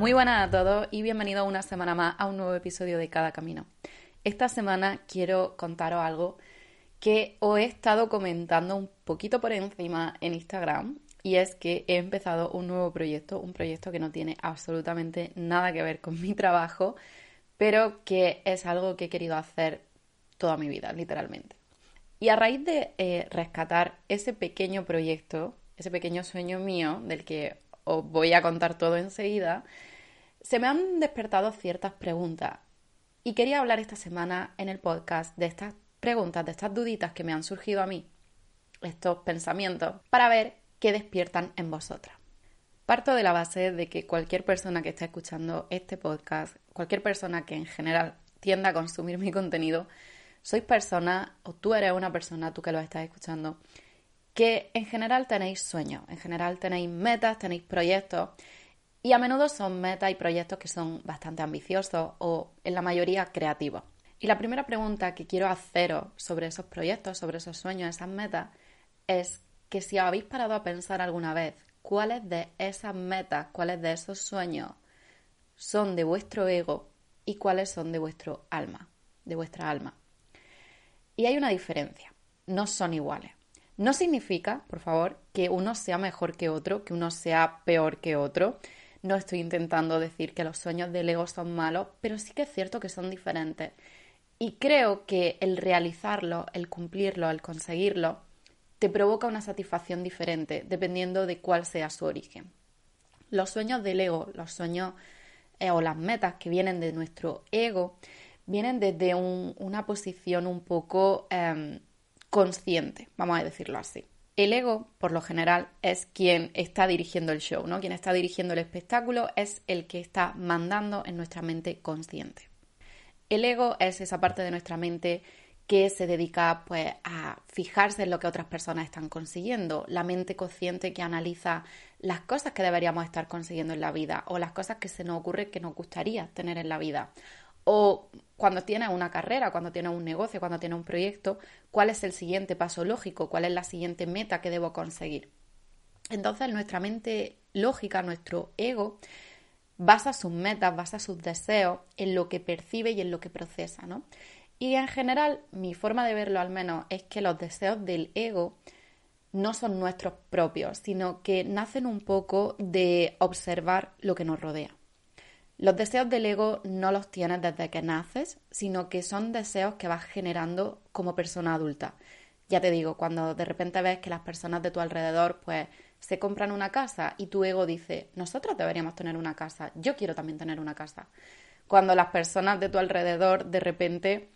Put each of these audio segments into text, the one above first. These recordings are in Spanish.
Muy buenas a todos y bienvenidos una semana más a un nuevo episodio de Cada Camino. Esta semana quiero contaros algo que os he estado comentando un poquito por encima en Instagram y es que he empezado un nuevo proyecto, un proyecto que no tiene absolutamente nada que ver con mi trabajo, pero que es algo que he querido hacer toda mi vida, literalmente. Y a raíz de eh, rescatar ese pequeño proyecto, ese pequeño sueño mío, del que os voy a contar todo enseguida, se me han despertado ciertas preguntas y quería hablar esta semana en el podcast de estas preguntas, de estas duditas que me han surgido a mí, estos pensamientos, para ver qué despiertan en vosotras. Parto de la base de que cualquier persona que esté escuchando este podcast, cualquier persona que en general tienda a consumir mi contenido, sois personas, o tú eres una persona, tú que lo estás escuchando, que en general tenéis sueños, en general tenéis metas, tenéis proyectos y a menudo son metas y proyectos que son bastante ambiciosos o en la mayoría creativos. Y la primera pregunta que quiero haceros sobre esos proyectos, sobre esos sueños, esas metas, es que si habéis parado a pensar alguna vez cuáles de esas metas, cuáles de esos sueños son de vuestro ego y cuáles son de vuestro alma, de vuestra alma. Y hay una diferencia, no son iguales. No significa, por favor, que uno sea mejor que otro, que uno sea peor que otro. No estoy intentando decir que los sueños del ego son malos, pero sí que es cierto que son diferentes. Y creo que el realizarlo, el cumplirlo, el conseguirlo, te provoca una satisfacción diferente dependiendo de cuál sea su origen. Los sueños del ego, los sueños eh, o las metas que vienen de nuestro ego, vienen desde una posición un poco em, consciente, vamos a decirlo así. El ego, por lo general, es quien está dirigiendo el show, ¿no? Quien está dirigiendo el espectáculo es el que está mandando en nuestra mente consciente. El ego es esa parte de nuestra mente que se dedica pues a fijarse en lo que otras personas están consiguiendo, la mente consciente que analiza las cosas que deberíamos estar consiguiendo en la vida o las cosas que se nos ocurre que nos gustaría tener en la vida o cuando tienes una carrera, cuando tienes un negocio, cuando tienes un proyecto, cuál es el siguiente paso lógico, cuál es la siguiente meta que debo conseguir. Entonces nuestra mente lógica, nuestro ego, basa sus metas, basa sus deseos en lo que percibe y en lo que procesa, ¿no? Y en general, mi forma de verlo al menos es que los deseos del ego no son nuestros propios, sino que nacen un poco de observar lo que nos rodea. Los deseos del ego no los tienes desde que naces, sino que son deseos que vas generando como persona adulta. Ya te digo, cuando de repente ves que las personas de tu alrededor pues se compran una casa y tu ego dice, nosotros deberíamos tener una casa, yo quiero también tener una casa. Cuando las personas de tu alrededor de repente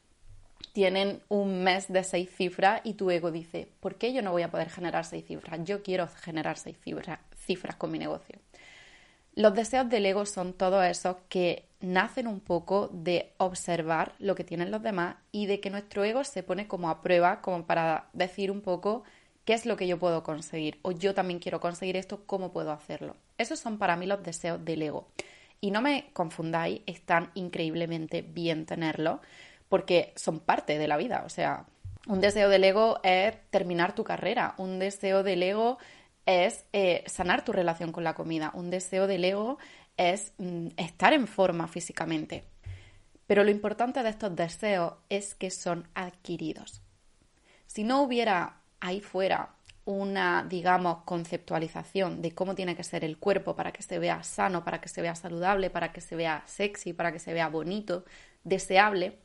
tienen un mes de seis cifras y tu ego dice, ¿por qué yo no voy a poder generar seis cifras? Yo quiero generar seis cifras, cifras con mi negocio. Los deseos del ego son todos esos que nacen un poco de observar lo que tienen los demás y de que nuestro ego se pone como a prueba, como para decir un poco qué es lo que yo puedo conseguir o yo también quiero conseguir esto, cómo puedo hacerlo. Esos son para mí los deseos del ego. Y no me confundáis, están increíblemente bien tenerlos porque son parte de la vida. O sea, un deseo del ego es terminar tu carrera, un deseo del ego es eh, sanar tu relación con la comida. Un deseo del ego es mm, estar en forma físicamente. Pero lo importante de estos deseos es que son adquiridos. Si no hubiera ahí fuera una, digamos, conceptualización de cómo tiene que ser el cuerpo para que se vea sano, para que se vea saludable, para que se vea sexy, para que se vea bonito, deseable,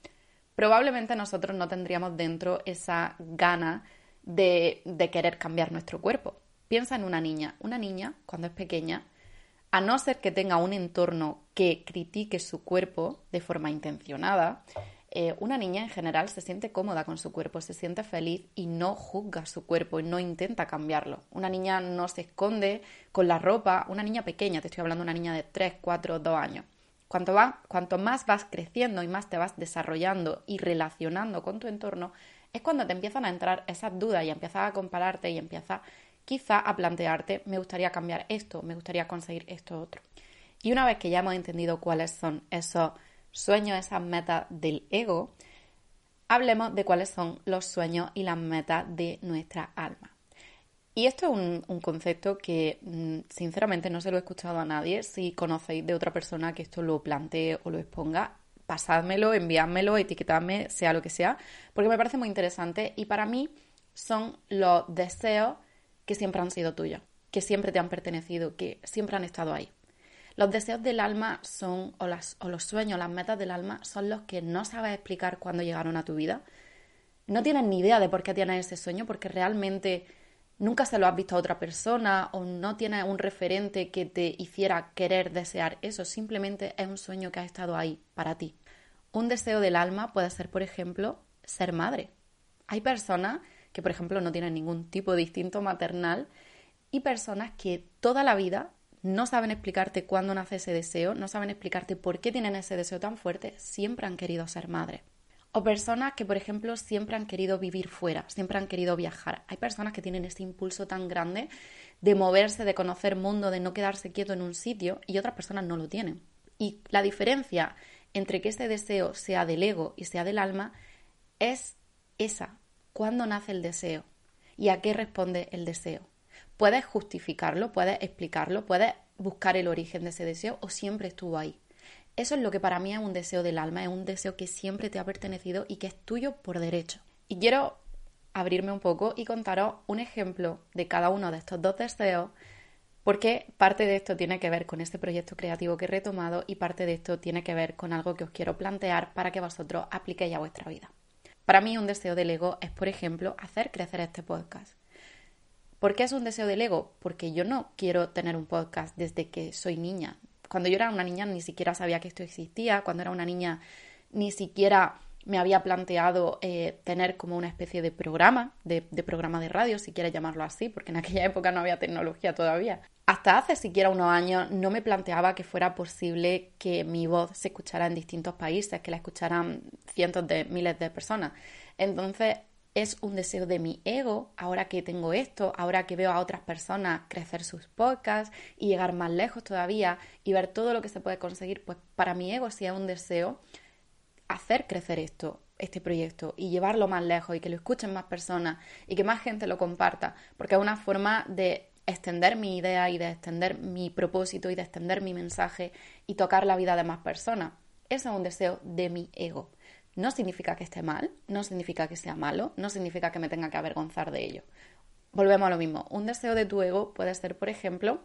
probablemente nosotros no tendríamos dentro esa gana de querer cambiar nuestro cuerpo. Piensa en una niña. Una niña, cuando es pequeña, a no ser que tenga un entorno que critique su cuerpo de forma intencionada, eh, una niña en general se siente cómoda con su cuerpo, se siente feliz y no juzga su cuerpo y no intenta cambiarlo. Una niña no se esconde con la ropa, una niña pequeña, te estoy hablando de una niña de 3, 4, 2 años. Cuanto, va, cuanto más vas creciendo y más te vas desarrollando y relacionando con tu entorno, es cuando te empiezan a entrar esas dudas y empiezas a compararte y empiezas quizá a plantearte, me gustaría cambiar esto, me gustaría conseguir esto otro. Y una vez que ya hemos entendido cuáles son esos sueños, esas metas del ego, hablemos de cuáles son los sueños y las metas de nuestra alma. Y esto es un, concepto que mm, sinceramente no se lo he escuchado a nadie. Si conocéis de otra persona que esto lo plantee o lo exponga, pasádmelo, enviádmelo, etiquetadme, sea lo que sea, porque me parece muy interesante y para mí son los deseos que siempre han sido tuyos, que siempre te han pertenecido, que siempre han estado ahí. Los deseos del alma son, o, las, o los sueños, las metas del alma, son los que no sabes explicar cuándo llegaron a tu vida. No tienes ni idea de por qué tienes ese sueño, porque realmente nunca se lo has visto a otra persona o no tienes un referente que te hiciera querer desear eso. Simplemente es un sueño que ha estado ahí para ti. Un deseo del alma puede ser, por ejemplo, ser madre. Hay personas que, por ejemplo, no tienen ningún tipo de instinto maternal y personas que toda la vida no saben explicarte cuándo nace ese deseo, no saben explicarte por qué tienen ese deseo tan fuerte, siempre han querido ser madre. O personas que, por ejemplo, siempre han querido vivir fuera, siempre han querido viajar. Hay personas que tienen este impulso tan grande de moverse, de conocer mundo, de no quedarse quieto en un sitio y otras personas no lo tienen. Y la diferencia entre que ese deseo sea del ego y sea del alma es esa. ¿Cuándo nace el deseo? ¿Y a qué responde el deseo? Puedes justificarlo, puedes explicarlo, puedes buscar el origen de ese deseo o siempre estuvo ahí. Eso es lo que para mí es un deseo del alma, es un deseo que siempre te ha pertenecido y que es tuyo por derecho. Y quiero abrirme un poco y contaros un ejemplo de cada uno de estos dos deseos, porque parte de esto tiene que ver con este proyecto creativo que he retomado y parte de esto tiene que ver con algo que os quiero plantear para que vosotros apliquéis a vuestra vida. Para mí un deseo del ego es, por ejemplo, hacer crecer este podcast. ¿Por qué es un deseo del ego? Porque yo no quiero tener un podcast desde que soy niña. Cuando yo era una niña ni siquiera sabía que esto existía. Cuando era una niña ni siquiera me había planteado eh, tener como una especie de programa, de, programa de radio, si quieres llamarlo así, porque en aquella época no había tecnología todavía. Hasta hace siquiera unos años no me planteaba que fuera posible que mi voz se escuchara en distintos países, que la escucharan cientos de miles de personas. Entonces, es un deseo de mi ego, ahora que tengo esto, ahora que veo a otras personas crecer sus podcasts y llegar más lejos todavía y ver todo lo que se puede conseguir, pues para mi ego sí es un deseo hacer crecer esto, este proyecto y llevarlo más lejos y que lo escuchen más personas y que más gente lo comparta, porque es una forma de extender mi idea y de extender mi propósito y de extender mi mensaje y tocar la vida de más personas. Eso es un deseo de mi ego. No significa que esté mal, no significa que sea malo, no significa que me tenga que avergonzar de ello. Volvemos a lo mismo. Un deseo de tu ego puede ser, por ejemplo,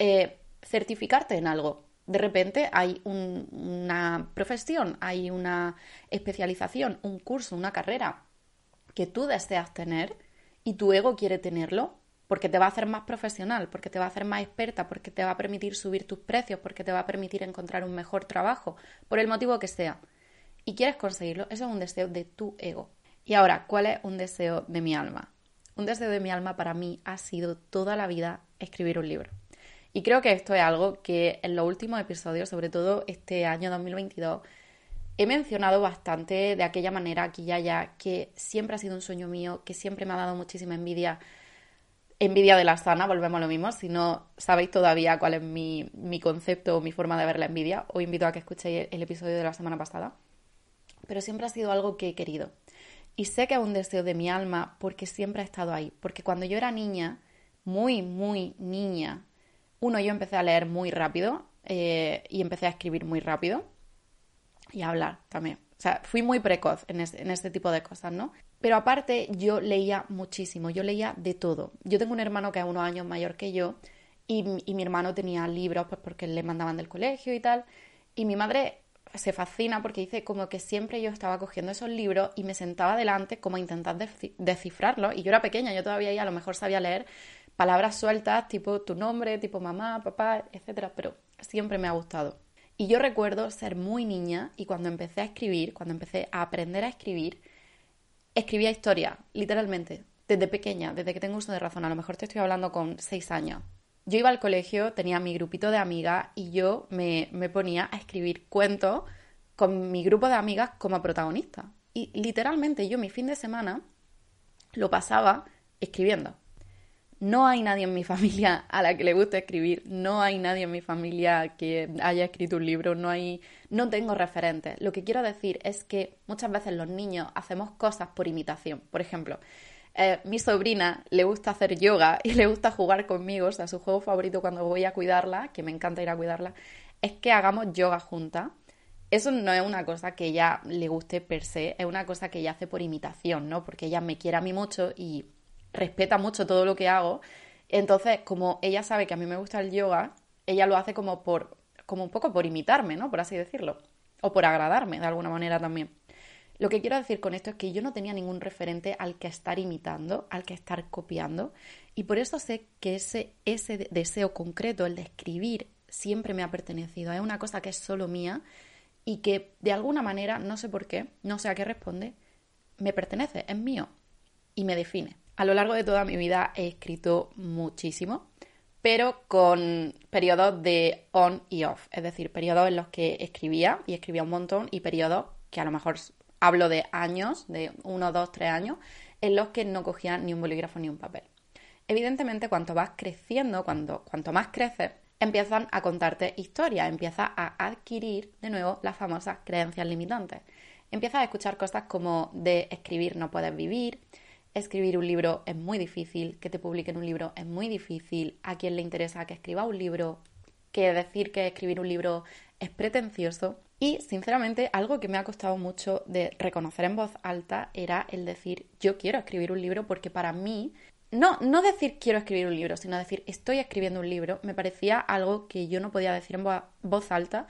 eh, certificarte en algo. De repente hay una profesión, hay una especialización, un curso, una carrera que tú deseas tener y tu ego quiere tenerlo porque te va a hacer más profesional, porque te va a hacer más experta, porque te va a permitir subir tus precios, porque te va a permitir encontrar un mejor trabajo, por el motivo que sea y quieres conseguirlo, eso es un deseo de tu ego. Y ahora, ¿cuál es un deseo de mi alma? Un deseo de mi alma para mí ha sido toda la vida escribir un libro. Y creo que esto es algo que en los últimos episodios, sobre todo este año 2022, he mencionado bastante de aquella manera aquí ya ya, que siempre ha sido un sueño mío, que siempre me ha dado muchísima envidia. Envidia de la sana, volvemos a lo mismo. Si no sabéis todavía cuál es mi, mi concepto o mi forma de ver la envidia, os invito a que escuchéis el episodio de la semana pasada pero siempre ha sido algo que he querido. Y sé que es un deseo de mi alma porque siempre ha estado ahí. Porque cuando yo era niña, muy, muy niña, uno, yo empecé a leer muy rápido eh, y empecé a escribir muy rápido y a hablar también. O sea, fui muy precoz en, este tipo de cosas, ¿no? Pero aparte, yo leía muchísimo, yo leía de todo. Yo tengo un hermano que es unos años mayor que yo y, mi hermano tenía libros pues, porque le mandaban del colegio y tal. Y mi madre se fascina porque dice como que siempre yo estaba cogiendo esos libros y me sentaba delante como a intentar descifrarlos. Y yo era pequeña, yo todavía a lo mejor sabía leer palabras sueltas, tipo tu nombre, tipo mamá, papá, etcétera, pero siempre me ha gustado. Y yo recuerdo ser muy niña y cuando empecé a escribir, cuando empecé a aprender a escribir, escribía historia, literalmente, desde pequeña, desde que tengo uso de razón. A lo mejor te estoy hablando con seis años. Yo iba al colegio, tenía mi grupito de amigas y yo me, me ponía a escribir cuentos con mi grupo de amigas como protagonista. Y literalmente yo mi fin de semana lo pasaba escribiendo. No hay nadie en mi familia a la que le guste escribir, no hay nadie en mi familia que haya escrito un libro, no hay no tengo referentes. Lo que quiero decir es que muchas veces los niños hacemos cosas por imitación. Por ejemplo, eh, mi sobrina le gusta hacer yoga y le gusta jugar conmigo, o sea, su juego favorito cuando voy a cuidarla, que me encanta ir a cuidarla, es que hagamos yoga juntas. Eso no es una cosa que ella le guste per se, es una cosa que ella hace por imitación, ¿no? Porque ella me quiere a mí mucho y respeta mucho todo lo que hago. Entonces, como ella sabe que a mí me gusta el yoga, ella lo hace como por, como un poco por imitarme, ¿no? Por así decirlo. O por agradarme de alguna manera también. Lo que quiero decir con esto es que yo no tenía ningún referente al que estar imitando, al que estar copiando, y por eso sé que ese, ese deseo concreto, el de escribir, siempre me ha pertenecido. Es una cosa que es solo mía y que de alguna manera, no sé por qué, no sé a qué responde, me pertenece, es mío y me define. A lo largo de toda mi vida he escrito muchísimo, pero con periodos de on y off, es decir, periodos en los que escribía y escribía un montón y periodos que a lo mejor hablo de años, de uno, dos, tres años, en los que no cogía ni un bolígrafo ni un papel. Evidentemente, cuanto vas creciendo, cuando, cuanto más creces, empiezan a contarte historias, empiezas a adquirir de nuevo las famosas creencias limitantes. Empiezas a escuchar cosas como de escribir no puedes vivir, escribir un libro es muy difícil, que te publiquen un libro es muy difícil, a quien le interesa que escriba un libro, que decir que escribir un libro es pretencioso. Y sinceramente algo que me ha costado mucho de reconocer en voz alta era el decir yo quiero escribir un libro porque para mí, no, no decir quiero escribir un libro, sino decir estoy escribiendo un libro, me parecía algo que yo no podía decir en voz alta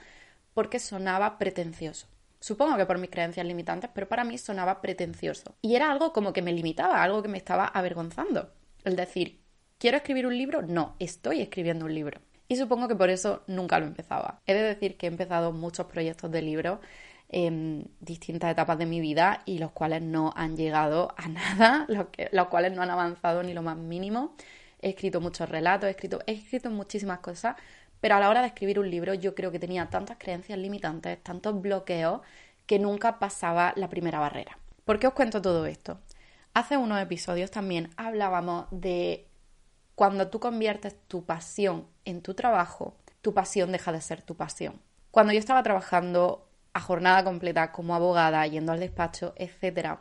porque sonaba pretencioso. Supongo que por mis creencias limitantes, pero para mí sonaba pretencioso. Y era algo como que me limitaba, algo que me estaba avergonzando. El decir, ¿quiero escribir un libro? No, estoy escribiendo un libro. Y supongo que por eso nunca lo empezaba. He de decir que he empezado muchos proyectos de libros en distintas etapas de mi vida y los cuales no han llegado a nada, los, los cuales no han avanzado ni lo más mínimo. He escrito muchos relatos, he escrito, he escrito muchísimas cosas, pero a la hora de escribir un libro yo creo que tenía tantas creencias limitantes, tantos bloqueos, que nunca pasaba la primera barrera. ¿Por qué os cuento todo esto? Hace unos episodios también hablábamos de cuando tú conviertes tu pasión en tu trabajo, tu pasión deja de ser tu pasión. Cuando yo estaba trabajando a jornada completa como abogada, yendo al despacho, etc.,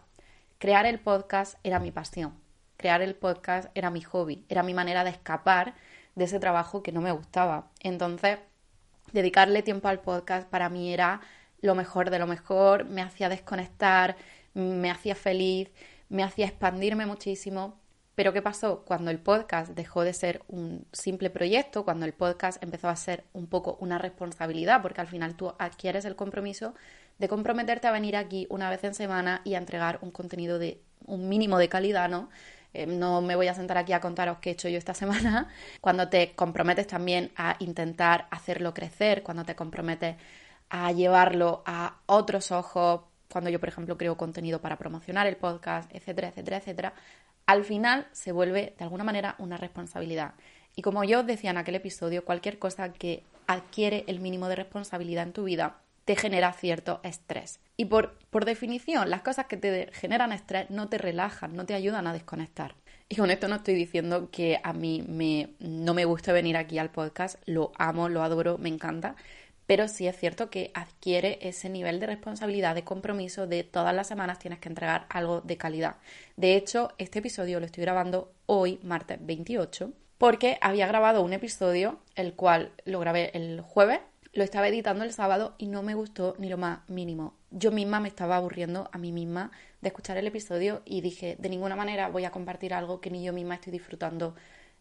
crear el podcast era mi pasión. Crear el podcast era mi hobby, era mi manera de escapar de ese trabajo que no me gustaba. Entonces, dedicarle tiempo al podcast para mí era lo mejor de lo mejor, me hacía desconectar, me hacía feliz, me hacía expandirme muchísimo. Pero ¿qué pasó? Cuando el podcast dejó de ser un simple proyecto, cuando el podcast empezó a ser un poco una responsabilidad, porque al final tú adquieres el compromiso de comprometerte a venir aquí una vez en semana y a entregar un contenido de un mínimo de calidad, ¿no? Eh, no me voy a sentar aquí a contaros qué he hecho yo esta semana. Cuando te comprometes también a intentar hacerlo crecer, cuando te comprometes a llevarlo a otros ojos, cuando yo, por ejemplo, creo contenido para promocionar el podcast, etcétera, etcétera, etcétera, al final se vuelve de alguna manera una responsabilidad. Y como yo os decía en aquel episodio, cualquier cosa que adquiere el mínimo de responsabilidad en tu vida te genera cierto estrés. Y por, por definición, las cosas que te generan estrés no te relajan, no te ayudan a desconectar. Y con esto no estoy diciendo que a mí me, no me guste venir aquí al podcast, lo amo, lo adoro, me encanta, pero sí es cierto que adquiere ese nivel de responsabilidad, de compromiso, de todas las semanas tienes que entregar algo de calidad. De hecho, este episodio lo estoy grabando hoy, martes 28, porque había grabado un episodio, el cual lo grabé el jueves, lo estaba editando el sábado y no me gustó ni lo más mínimo. Yo misma me estaba aburriendo a mí misma de escuchar el episodio y dije, de ninguna manera voy a compartir algo que ni yo misma estoy disfrutando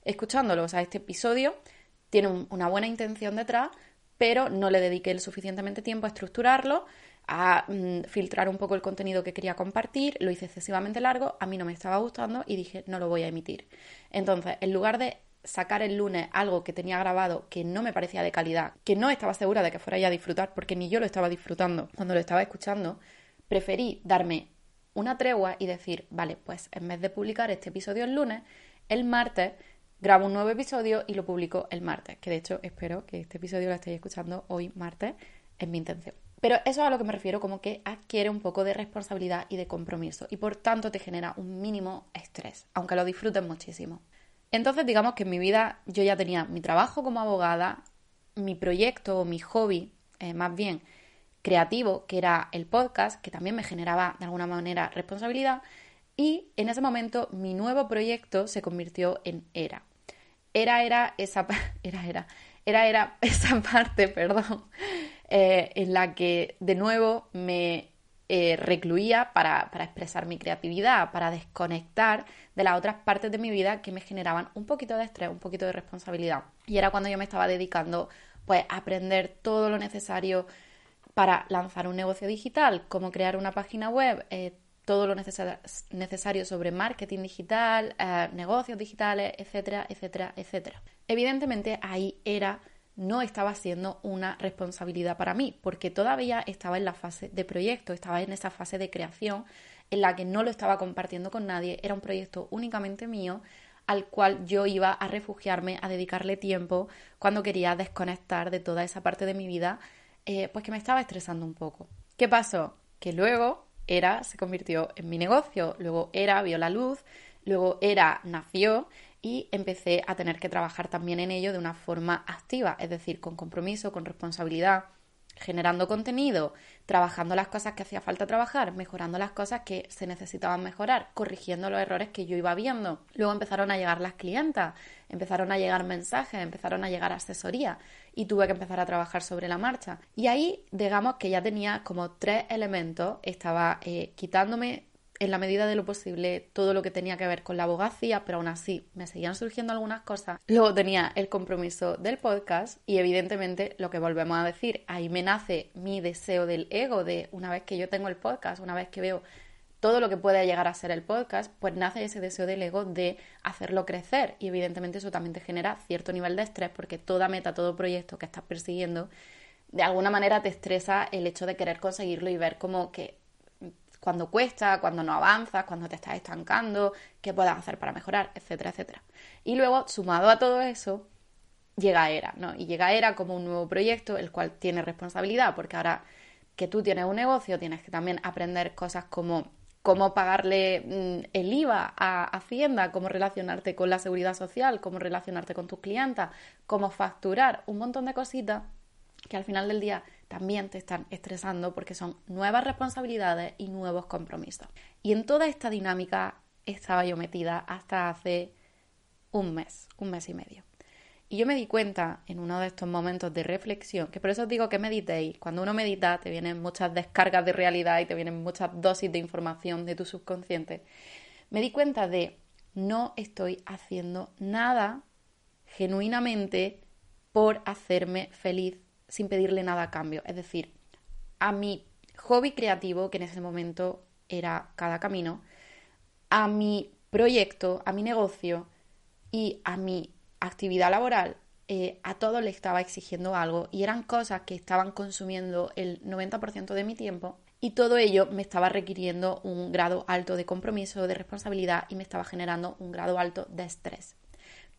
escuchándolo. O sea, este episodio tiene una buena intención detrás, pero no le dediqué el suficientemente tiempo a estructurarlo, a mm, filtrar un poco el contenido que quería compartir, lo hice excesivamente largo, a mí no me estaba gustando y dije no lo voy a emitir. Entonces, en lugar de sacar el lunes algo que tenía grabado que no me parecía de calidad, que no estaba segura de que fuera ya a disfrutar, porque ni yo lo estaba disfrutando cuando lo estaba escuchando, preferí darme una tregua y decir, vale, pues en vez de publicar este episodio el lunes, el martes grabo un nuevo episodio y lo publico el martes, que de hecho espero que este episodio lo estéis escuchando hoy martes, es mi intención. Pero eso es a lo que me refiero como que adquiere un poco de responsabilidad y de compromiso y por tanto te genera un mínimo estrés, aunque lo disfrutes muchísimo. Entonces digamos que en mi vida yo ya tenía mi trabajo como abogada, mi proyecto o mi hobby, eh, más bien creativo, que era el podcast, que también me generaba de alguna manera responsabilidad, y en ese momento mi nuevo proyecto se convirtió en Era. Era era esa era era era era esa parte, perdón, eh, en la que de nuevo me eh, recluía para, para, expresar mi creatividad, para desconectar de las otras partes de mi vida que me generaban un poquito de estrés, un poquito de responsabilidad. Y era cuando yo me estaba dedicando pues a aprender todo lo necesario para lanzar un negocio digital, cómo crear una página web, eh, todo lo necesario sobre marketing digital, eh, negocios digitales, etcétera, etcétera, etcétera. Evidentemente ahí era no estaba siendo una responsabilidad para mí, porque todavía estaba en la fase de proyecto, estaba en esa fase de creación en la que no lo estaba compartiendo con nadie, era un proyecto únicamente mío al cual yo iba a refugiarme, a dedicarle tiempo cuando quería desconectar de toda esa parte de mi vida, eh, pues que me estaba estresando un poco. ¿Qué pasó? Que luego era se convirtió en mi negocio, luego era vio la luz, luego era nació y empecé a tener que trabajar también en ello de una forma activa, es decir, con compromiso, con responsabilidad, generando contenido, trabajando las cosas que hacía falta trabajar, mejorando las cosas que se necesitaban mejorar, corrigiendo los errores que yo iba viendo. Luego empezaron a llegar las clientas, empezaron a llegar mensajes, empezaron a llegar asesoría y tuve que empezar a trabajar sobre la marcha. Y ahí, digamos que ya tenía como tres elementos, estaba eh, quitándome en la medida de lo posible todo lo que tenía que ver con la abogacía, pero aún así me seguían surgiendo algunas cosas. Luego tenía el compromiso del podcast y evidentemente lo que volvemos a decir, ahí me nace mi deseo del ego de una vez que yo tengo el podcast, una vez que veo todo lo que puede llegar a ser el podcast, pues nace ese deseo del ego de hacerlo crecer y evidentemente eso también te genera cierto nivel de estrés porque toda meta, todo proyecto que estás persiguiendo, de alguna manera te estresa el hecho de querer conseguirlo y ver como que cuando cuesta, cuando no avanzas, cuando te estás estancando, qué puedes hacer para mejorar, etcétera, etcétera. Y luego, sumado a todo eso, llega ERA, ¿no? Y llega ERA como un nuevo proyecto, el cual tiene responsabilidad, porque ahora que tú tienes un negocio, tienes que también aprender cosas como cómo pagarle mm, el IVA a Hacienda, cómo relacionarte con la seguridad social, cómo relacionarte con tus clientas, cómo facturar, un montón de cositas que al final del día también te están estresando porque son nuevas responsabilidades y nuevos compromisos. Y en toda esta dinámica estaba yo metida hasta hace un mes, un mes y medio. Y yo me di cuenta en uno de estos momentos de reflexión, que por eso os digo que meditéis, cuando uno medita te vienen muchas descargas de realidad y te vienen muchas dosis de información de tu subconsciente, me di cuenta de no estoy haciendo nada genuinamente por hacerme feliz sin pedirle nada a cambio. Es decir, a mi hobby creativo, que en ese momento era cada camino, a mi proyecto, a mi negocio y a mi actividad laboral, eh, a todo le estaba exigiendo algo y eran cosas que estaban consumiendo el 90% de mi tiempo y todo ello me estaba requiriendo un grado alto de compromiso, de responsabilidad y me estaba generando un grado alto de estrés.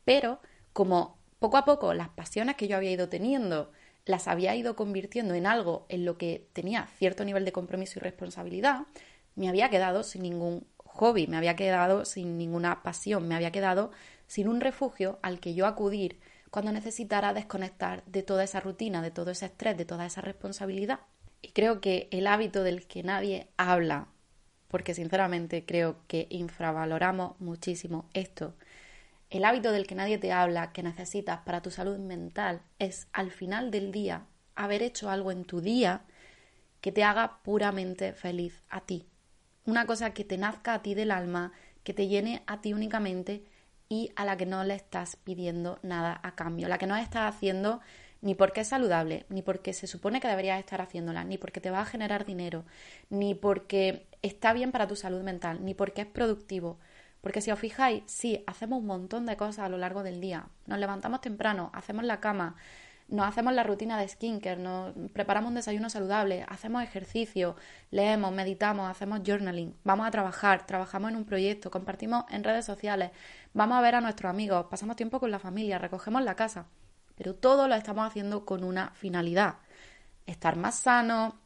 Pero como poco a poco las pasiones que yo había ido teniendo las había ido convirtiendo en algo en lo que tenía cierto nivel de compromiso y responsabilidad, me había quedado sin ningún hobby, me había quedado sin ninguna pasión, me había quedado sin un refugio al que yo acudir cuando necesitara desconectar de toda esa rutina, de todo ese estrés, de toda esa responsabilidad. Y creo que el hábito del que nadie habla, porque sinceramente creo que infravaloramos muchísimo esto, el hábito del que nadie te habla, que necesitas para tu salud mental, es al final del día haber hecho algo en tu día que te haga puramente feliz a ti. Una cosa que te nazca a ti del alma, que te llene a ti únicamente y a la que no le estás pidiendo nada a cambio, la que no estás haciendo ni porque es saludable, ni porque se supone que deberías estar haciéndola, ni porque te va a generar dinero, ni porque está bien para tu salud mental, ni porque es productivo, Porque si os fijáis, sí, hacemos un montón de cosas a lo largo del día. Nos levantamos temprano, hacemos la cama, nos hacemos la rutina de skincare, nos preparamos un desayuno saludable, hacemos ejercicio, leemos, meditamos, hacemos journaling, vamos a trabajar, trabajamos en un proyecto, compartimos en redes sociales, vamos a ver a nuestros amigos, pasamos tiempo con la familia, recogemos la casa. Pero todo lo estamos haciendo con una finalidad. Estar más sano,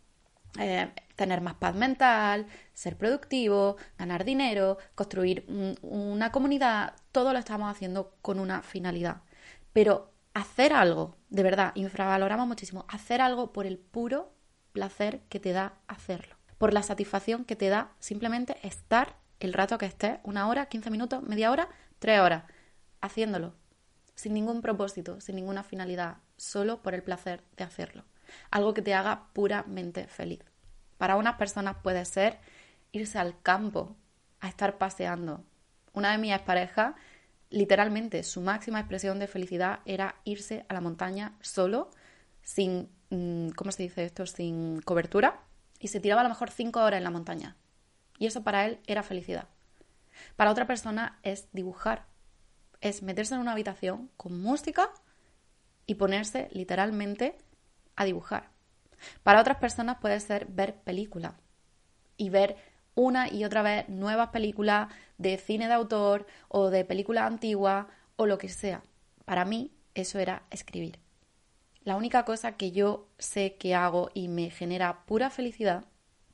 eh, tener más paz mental, ser productivo, ganar dinero, construir una comunidad, todo lo estamos haciendo con una finalidad. Pero hacer algo, de verdad, infravaloramos muchísimo, hacer algo por el puro placer que te da hacerlo, por la satisfacción que te da simplemente estar el rato que estés, una hora, 15 minutos, media hora, tres horas, haciéndolo, sin ningún propósito, sin ninguna finalidad, solo por el placer de hacerlo algo que te haga puramente feliz. Para unas personas puede ser irse al campo a estar paseando. Una de mis parejas, literalmente, su máxima expresión de felicidad era irse a la montaña solo, sin, mm, ¿cómo se dice esto? Sin cobertura, y se tiraba a lo mejor cinco horas en la montaña. Y eso para él era felicidad. Para otra persona es dibujar, es meterse en una habitación con música y ponerse literalmente a dibujar. Para otras personas puede ser ver películas y ver una y otra vez nuevas películas de cine de autor o de películas antiguas o lo que sea. Para mí eso era escribir. La única cosa que yo sé que hago y me genera pura felicidad,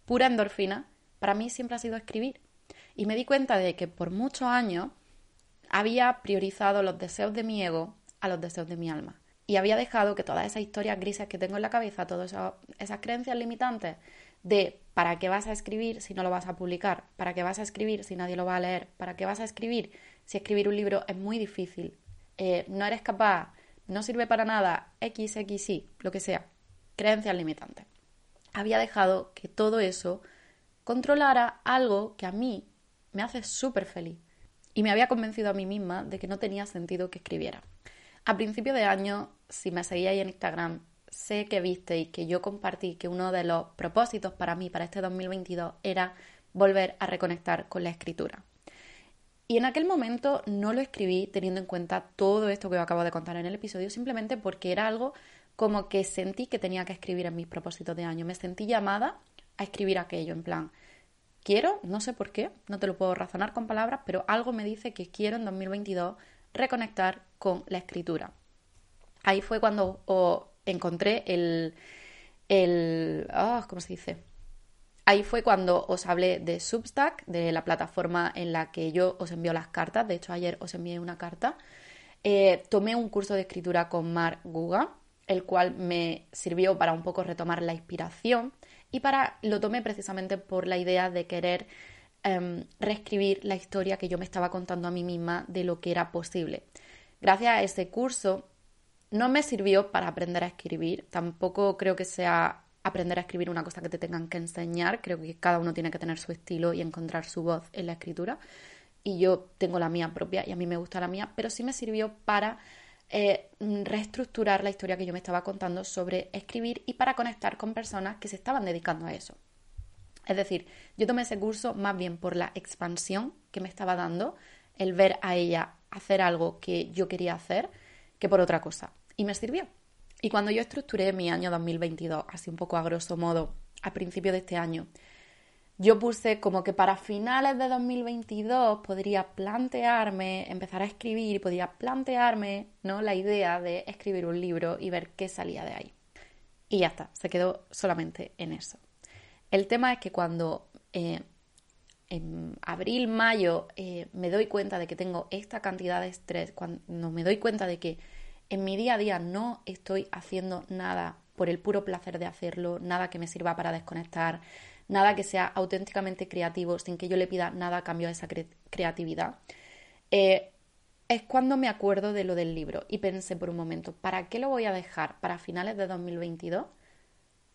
pura endorfina, para mí siempre ha sido escribir. Y me di cuenta de que por muchos años había priorizado los deseos de mi ego a los deseos de mi alma y había dejado que todas esas historias grises que tengo en la cabeza, todas esas, creencias limitantes de ¿para qué vas a escribir si no lo vas a publicar? ¿Para qué vas a escribir si nadie lo va a leer? ¿Para qué vas a escribir si escribir un libro es muy difícil? Eh, no eres capaz, no sirve para nada, X, X, Y, lo que sea. Creencias limitantes. Había dejado que todo eso controlara algo que a mí me hace súper feliz. Y me había convencido a mí misma de que no tenía sentido que escribiera. A principio de año, si me seguíais en Instagram, sé que visteis que yo compartí que uno de los propósitos para mí para este 2022 era volver a reconectar con la escritura. Y en aquel momento no lo escribí teniendo en cuenta todo esto que os acabo de contar en el episodio, simplemente porque era algo como que sentí que tenía que escribir en mis propósitos de año. Me sentí llamada a escribir aquello, en plan, quiero, no sé por qué, no te lo puedo razonar con palabras, pero algo me dice que quiero en 2022 reconectar con la escritura. Ahí fue cuando encontré el, el ah, ¿cómo se dice? Ahí fue cuando os hablé de Substack, de la plataforma en la que yo os envío las cartas. De hecho, ayer os envié una carta. Eh, tomé un curso de escritura con Mark Guga, el cual me sirvió para un poco retomar la inspiración y para lo tomé precisamente por la idea de querer Em, reescribir la historia que yo me estaba contando a mí misma de lo que era posible. Gracias a ese curso no me sirvió para aprender a escribir, tampoco creo que sea aprender a escribir una cosa que te tengan que enseñar, creo que cada uno tiene que tener su estilo y encontrar su voz en la escritura. Y yo tengo la mía propia y a mí me gusta la mía, pero sí me sirvió para eh, reestructurar la historia que yo me estaba contando sobre escribir y para conectar con personas que se estaban dedicando a eso. Es decir, yo tomé ese curso más bien por la expansión que me estaba dando, el ver a ella hacer algo que yo quería hacer, que por otra cosa. Y me sirvió. Y cuando yo estructuré mi año 2022, así un poco a grosso modo, a principio de este año, yo puse como que para finales de 2022 podría plantearme, empezar a escribir, podría plantearme ¿no? la idea de escribir un libro y ver qué salía de ahí. Y ya está, se quedó solamente en eso. El tema es que cuando eh, en abril, mayo eh, me doy cuenta de que tengo esta cantidad de estrés, cuando me doy cuenta de que en mi día a día no estoy haciendo nada por el puro placer de hacerlo, nada que me sirva para desconectar, nada que sea auténticamente creativo sin que yo le pida nada a cambio de esa creatividad, eh, es cuando me acuerdo de lo del libro y pensé por un momento, ¿para qué lo voy a dejar para finales de 2022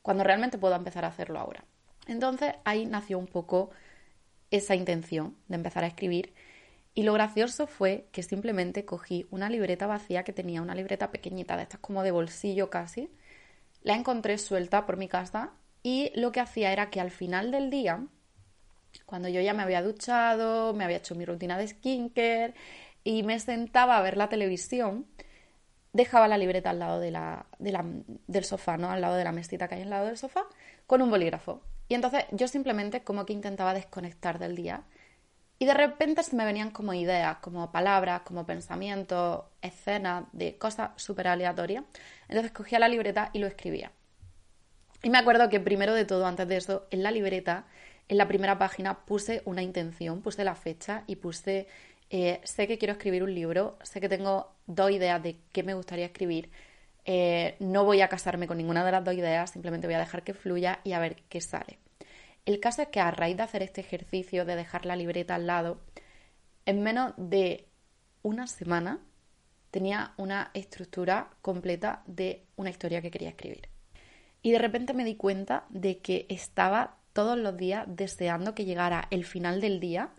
cuando realmente puedo empezar a hacerlo ahora? Entonces ahí nació un poco esa intención de empezar a escribir y lo gracioso fue que simplemente cogí una libreta vacía que tenía, una libreta pequeñita, de estas como de bolsillo casi, la encontré suelta por mi casa y lo que hacía era que al final del día Cuando yo ya me había duchado, me había hecho mi rutina de skincare y me sentaba a ver la televisión, dejaba la libreta al lado de la, del sofá, ¿no? Al lado de la mesita que hay al lado del sofá, con un bolígrafo. Y entonces yo simplemente como que intentaba desconectar del día. Y de repente se me venían como ideas, como palabras, como pensamientos, escenas de cosas súper aleatorias. Entonces cogía la libreta y lo escribía. Y me acuerdo que primero de todo, antes de eso, en la libreta, en la primera página, puse una intención, puse la fecha y puse eh, sé que quiero escribir un libro, sé que tengo dos ideas de qué me gustaría escribir. Eh, no voy a casarme con ninguna de las dos ideas, simplemente voy a dejar que fluya y a ver qué sale. El caso es que a raíz de hacer este ejercicio de dejar la libreta al lado, en menos de una semana tenía una estructura completa de una historia que quería escribir. Y de repente me di cuenta de que estaba todos los días deseando que llegara el final del día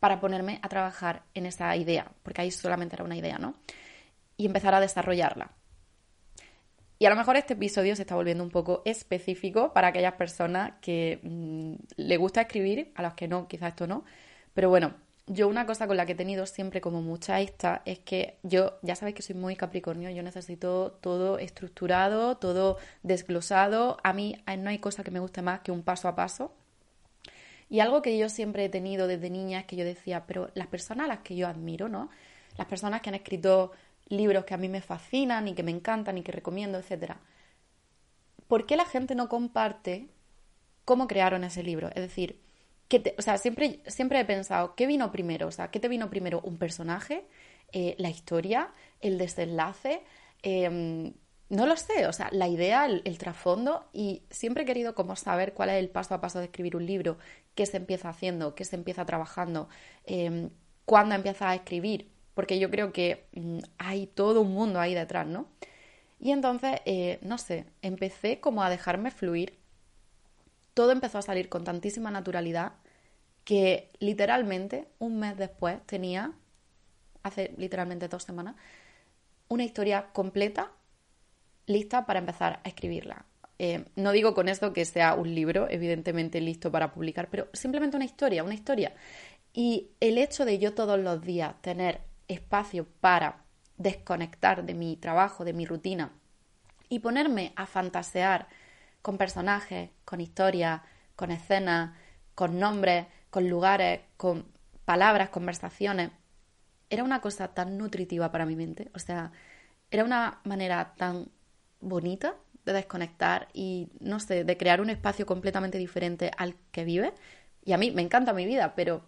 para ponerme a trabajar en esa idea, porque ahí solamente era una idea, ¿no? Y empezar a desarrollarla. Y a lo mejor este episodio se está volviendo un poco específico para aquellas personas que mm, le gusta escribir, a las que no, quizás esto no. Pero bueno, yo una cosa con la que he tenido siempre como mucha esta es que yo, ya sabéis que soy muy capricornio, yo necesito todo estructurado, todo desglosado. A mí no hay cosa que me guste más que un paso a paso. Y algo que yo siempre he tenido desde niña es que yo decía, pero las personas a las que yo admiro, ¿no? Las personas que han escrito libros que a mí me fascinan y que me encantan y que recomiendo, etcétera. ¿Por qué la gente no comparte cómo crearon ese libro? Es decir, que o sea, siempre, siempre he pensado, ¿qué vino primero? O sea, ¿qué te vino primero? ¿Un personaje? Eh, ¿La historia? ¿El desenlace? Eh, no lo sé, o sea, la idea, el, trasfondo, y siempre he querido saber cuál es el paso a paso de escribir un libro, qué se empieza haciendo, qué se empieza trabajando, eh, cuándo empiezas a escribir, porque yo creo que mm, hay todo un mundo ahí detrás, ¿no? Y entonces, eh, no sé, empecé como a dejarme fluir, todo empezó a salir con tantísima naturalidad que literalmente un mes después tenía, hace literalmente dos semanas, una historia completa lista para empezar a escribirla. Eh, no digo con esto que sea un libro, evidentemente listo para publicar, pero simplemente una historia, una historia. Y el hecho de yo todos los días tener espacio para desconectar de mi trabajo, de mi rutina, y ponerme a fantasear con personajes, con historias, con escenas, con nombres, con lugares, con palabras, conversaciones, era una cosa tan nutritiva para mi mente. O sea, era una manera tan bonita de desconectar y, no sé, de crear un espacio completamente diferente al que vive. Y a mí me encanta mi vida, pero,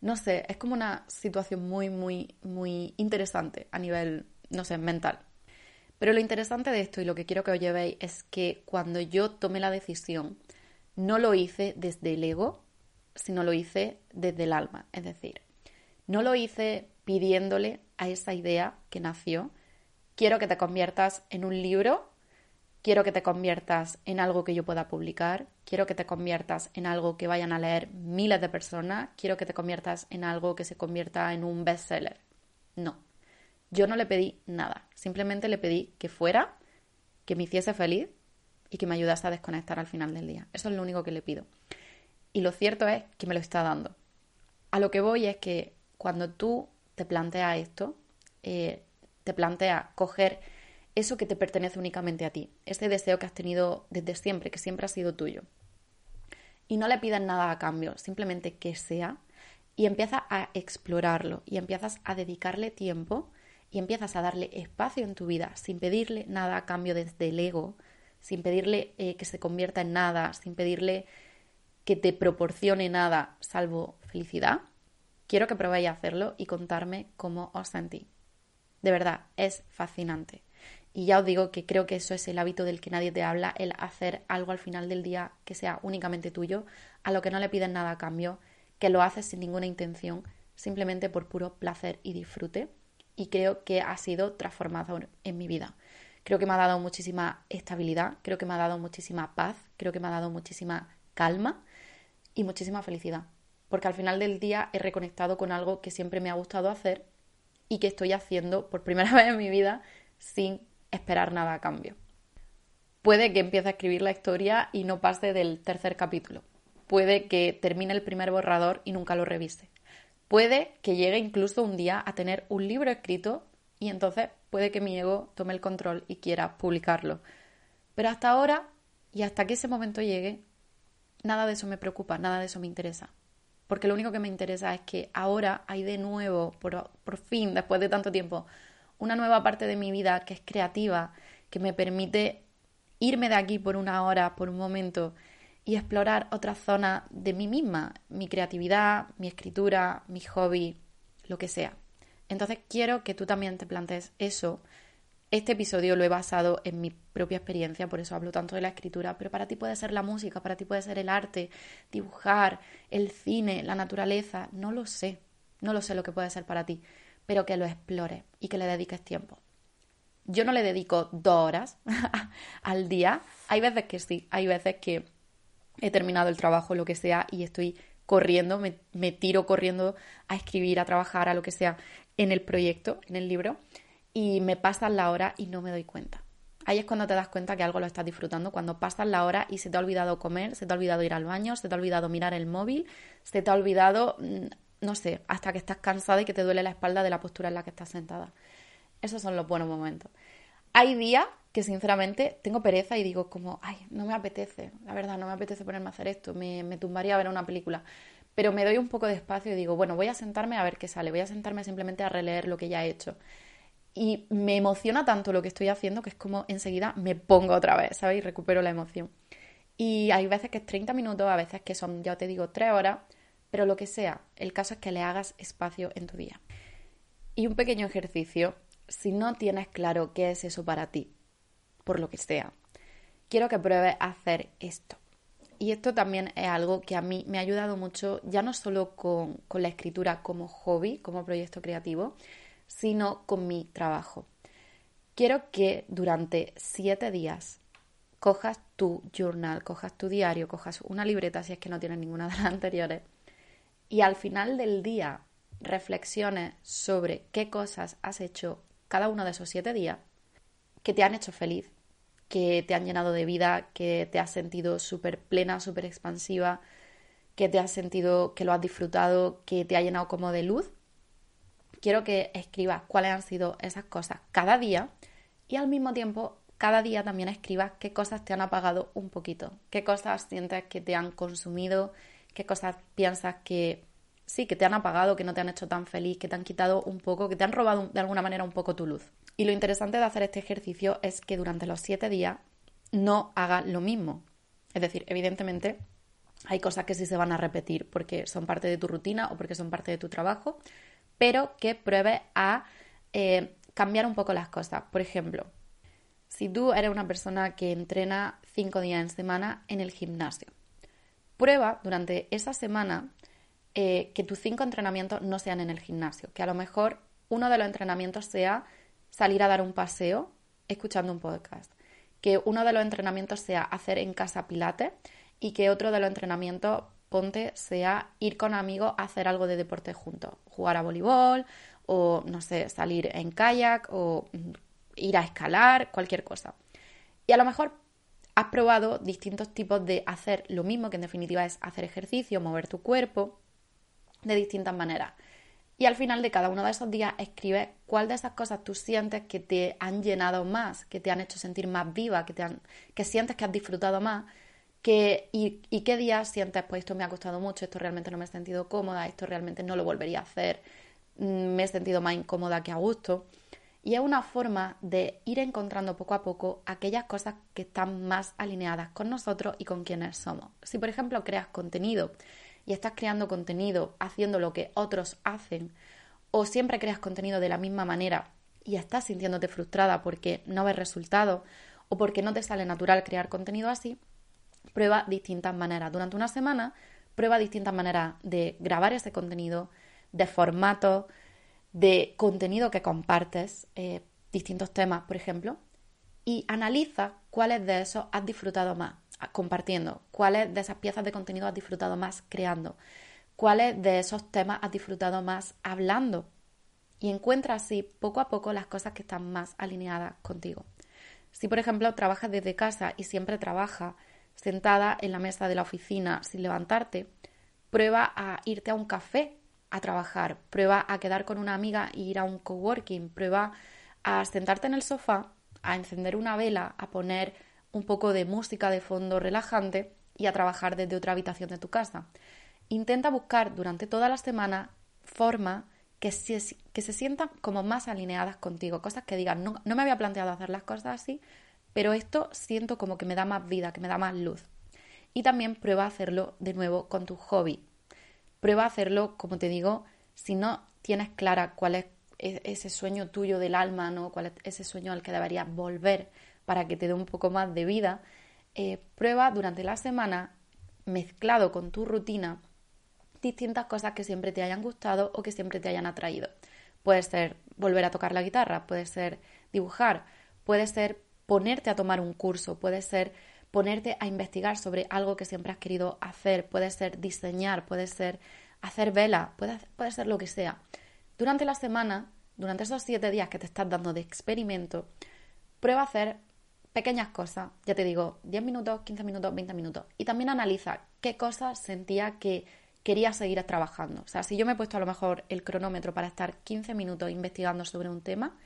no sé, es como una situación muy, muy, muy interesante a nivel, no sé, mental. Pero lo interesante de esto y lo que quiero que os llevéis es que cuando yo tomé la decisión, no lo hice desde el ego, sino lo hice desde el alma. Es decir, no lo hice pidiéndole a esa idea que nació, quiero que te conviertas en un libro, quiero que te conviertas en algo que yo pueda publicar, quiero que te conviertas en algo que vayan a leer miles de personas, quiero que te conviertas en algo que se convierta en un bestseller. No, yo no le pedí nada, simplemente le pedí que fuera, que me hiciese feliz y que me ayudase a desconectar al final del día. Eso es lo único que le pido. Y lo cierto es que me lo está dando. A lo que voy es que cuando tú te planteas esto, eh, te plantea coger eso que te pertenece únicamente a ti, ese deseo que has tenido desde siempre, que siempre ha sido tuyo. Y no le pidas nada a cambio, simplemente que sea y empieza a explorarlo y empiezas a dedicarle tiempo y empiezas a darle espacio en tu vida sin pedirle nada a cambio desde el ego, sin pedirle eh, que se convierta en nada, sin pedirle que te proporcione nada salvo felicidad, quiero que probéis a hacerlo y contarme cómo os sentí. De verdad, es fascinante. Y ya os digo que creo que eso es el hábito del que nadie te habla, el hacer algo al final del día que sea únicamente tuyo, a lo que no le piden nada a cambio, que lo haces sin ninguna intención, simplemente por puro placer y disfrute. Y creo que ha sido transformador en mi vida. Creo que me ha dado muchísima estabilidad, creo que me ha dado muchísima paz, creo que me ha dado muchísima calma y muchísima felicidad. Porque al final del día he reconectado con algo que siempre me ha gustado hacer y que estoy haciendo por primera vez en mi vida sin esperar nada a cambio. Puede que empiece a escribir la historia y no pase del tercer capítulo. puede que termine el primer borrador y nunca lo revise. Puede que llegue incluso un día a tener un libro escrito y entonces puede que mi ego tome el control y quiera publicarlo. Pero hasta ahora y hasta que ese momento llegue, nada de eso me preocupa, nada de eso me interesa. Porque lo único que me interesa es que ahora hay de nuevo, por, por fin, después de tanto tiempo, una nueva parte de mi vida que es creativa, que me permite irme de aquí por una hora, por un momento, y explorar otra zona de mí misma, mi creatividad, mi escritura, mi hobby, lo que sea. Entonces quiero que tú también te plantees eso. Este episodio lo he basado en mi propia experiencia, por eso hablo tanto de la escritura, pero para ti puede ser la música, para ti puede ser el arte, dibujar, el cine, la naturaleza, no lo sé, no lo sé lo que puede ser para ti, pero que lo explores y que le dediques tiempo. Yo no le dedico dos horas al día. Hay veces que sí, hay veces que he terminado el trabajo, lo que sea, y estoy corriendo, me, tiro corriendo a escribir, a trabajar, a lo que sea, en el proyecto, en el libro, y me pasan la hora y no me doy cuenta. Ahí es cuando te das cuenta que algo lo estás disfrutando, cuando pasas la hora y se te ha olvidado comer, se te ha olvidado ir al baño, se te ha olvidado mirar el móvil, se te ha olvidado, mm, no sé, hasta que estás cansada y que te duele la espalda de la postura en la que estás sentada. Esos son los buenos momentos. Hay días que sinceramente tengo pereza y digo como, ay, no me apetece, la verdad, no me apetece ponerme a hacer esto, me, me tumbaría a ver una película. Pero me doy un poco de espacio y digo, bueno, voy a sentarme a ver qué sale, voy a sentarme simplemente a releer lo que ya he hecho. Y me emociona tanto lo que estoy haciendo que es como enseguida me pongo otra vez, ¿sabes? Y recupero la emoción. Y hay veces que es 30 minutos, a veces que son, ya te digo, 3 horas, pero lo que sea, el caso es que le hagas espacio en tu día. Y un pequeño ejercicio, si no tienes claro qué es eso para ti, por lo que sea, quiero que pruebes a hacer esto. Y esto también es algo que a mí me ha ayudado mucho, ya no solo con, con la escritura como hobby, como proyecto creativo, sino con mi trabajo. Quiero que durante siete días cojas tu journal, cojas tu diario, cojas una libreta si es que no tienes ninguna de las anteriores y al final del día reflexiones sobre qué cosas has hecho cada uno de esos siete días que te han hecho feliz, que te han llenado de vida, que te has sentido súper plena, súper expansiva, que te has sentido que lo has disfrutado, que te ha llenado como de luz. Quiero que escribas cuáles han sido esas cosas cada día y al mismo tiempo cada día también escribas qué cosas te han apagado un poquito, qué cosas sientes que te han consumido, qué cosas piensas que sí, que te han apagado, que no te han hecho tan feliz, que te han quitado un poco, que te han robado de alguna manera un poco tu luz. Y lo interesante de hacer este ejercicio es que durante los siete días no hagas lo mismo. Es decir, evidentemente hay cosas que sí se van a repetir porque son parte de tu rutina o porque son parte de tu trabajo, pero que pruebes a eh, cambiar un poco las cosas. Por ejemplo, si tú eres una persona que entrena cinco días en semana en el gimnasio, prueba durante esa semana eh, que tus cinco entrenamientos no sean en el gimnasio, que a lo mejor uno de los entrenamientos sea salir a dar un paseo escuchando un podcast, que uno de los entrenamientos sea hacer en casa pilates y que otro de los entrenamientos, ponte, sea ir con amigos a hacer algo de deporte juntos, jugar a voleibol o, no sé, salir en kayak o ir a escalar, cualquier cosa. Y a lo mejor has probado distintos tipos de hacer lo mismo, que en definitiva es hacer ejercicio, mover tu cuerpo, de distintas maneras. Y al final de cada uno de esos días escribe cuál de esas cosas tú sientes que te han llenado más, que te han hecho sentir más viva, que, te han, que sientes que has disfrutado más, que, y, y, qué días sientes, pues esto me ha costado mucho, esto realmente no me he sentido cómoda, esto realmente no lo volvería a hacer, mm, me he sentido más incómoda que a gusto. Y es una forma de ir encontrando poco a poco aquellas cosas que están más alineadas con nosotros y con quienes somos. Si por ejemplo creas contenido y estás creando contenido haciendo lo que otros hacen, o siempre creas contenido de la misma manera y estás sintiéndote frustrada porque no ves resultados o porque no te sale natural crear contenido así, prueba distintas maneras. Durante una semana, prueba distintas maneras de grabar ese contenido, de formato, de contenido que compartes, eh, distintos temas, por ejemplo, y analiza cuáles de esos has disfrutado más compartiendo, cuáles de esas piezas de contenido has disfrutado más creando, cuáles de esos temas has disfrutado más hablando. Y encuentra así poco a poco las cosas que están más alineadas contigo. Si, por ejemplo, trabajas desde casa y siempre trabajas sentada en la mesa de la oficina sin levantarte, prueba a irte a un café a trabajar, prueba a quedar con una amiga e ir a un coworking, prueba a sentarte en el sofá, a encender una vela, a poner un poco de música de fondo relajante y a trabajar desde otra habitación de tu casa. Intenta buscar durante toda la semana formas que se, que se sientan como más alineadas contigo, cosas que digan, no, no me había planteado hacer las cosas así, pero esto siento como que me da más vida, que me da más luz. Y también prueba a hacerlo de nuevo con tu hobby. Prueba a hacerlo, como te digo, si no tienes clara cuál es e, ese sueño tuyo del alma, ¿no? cuál es ese sueño al que deberías volver para que te dé un poco más de vida, eh, prueba durante la semana, mezclado con tu rutina, distintas cosas que siempre te hayan gustado o que siempre te hayan atraído. Puede ser volver a tocar la guitarra, puede ser dibujar, puede ser ponerte a tomar un curso, puede ser ponerte a investigar sobre algo que siempre has querido hacer, puede ser diseñar, puede ser hacer vela, puede, puede ser lo que sea. Durante la semana, durante esos siete días que te estás dando de experimento, prueba a hacer pequeñas cosas, ya te digo, 10 minutos, 15 minutos, 20 minutos, y también analiza qué cosas sentía que quería seguir trabajando. O sea, si yo me he puesto a lo mejor el cronómetro para estar 15 minutos investigando sobre un tema,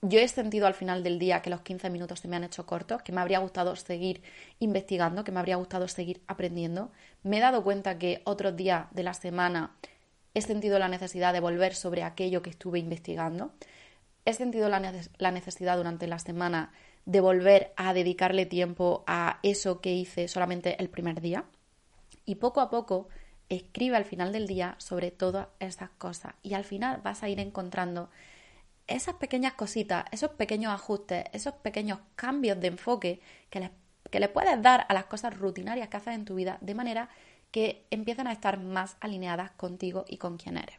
yo he sentido al final del día que los 15 minutos se me han hecho cortos, que me habría gustado seguir investigando, que me habría gustado seguir aprendiendo. Me he dado cuenta que otros días de la semana he sentido la necesidad de volver sobre aquello que estuve investigando. He sentido la, necesidad durante la semana de volver a dedicarle tiempo a eso que hice solamente el primer día. Y poco a poco escribe al final del día sobre todas esas cosas y al final vas a ir encontrando esas pequeñas cositas, esos pequeños ajustes, esos pequeños cambios de enfoque que le, puedes dar a las cosas rutinarias que haces en tu vida de manera que empiezan a estar más alineadas contigo y con quien eres.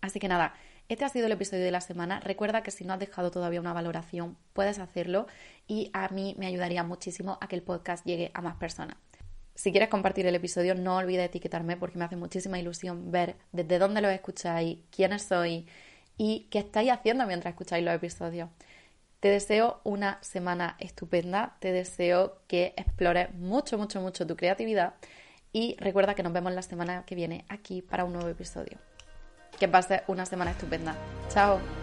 Así que nada, este ha sido el episodio de la semana. Recuerda que si no has dejado todavía una valoración, puedes hacerlo y a mí me ayudaría muchísimo a que el podcast llegue a más personas. Si quieres compartir el episodio, no olvides etiquetarme porque me hace muchísima ilusión ver desde dónde lo escucháis, quiénes sois y qué estáis haciendo mientras escucháis los episodios. Te deseo una semana estupenda, te deseo que explores mucho, mucho, mucho tu creatividad y recuerda que nos vemos la semana que viene aquí para un nuevo episodio. Que pases una semana estupenda. Chao.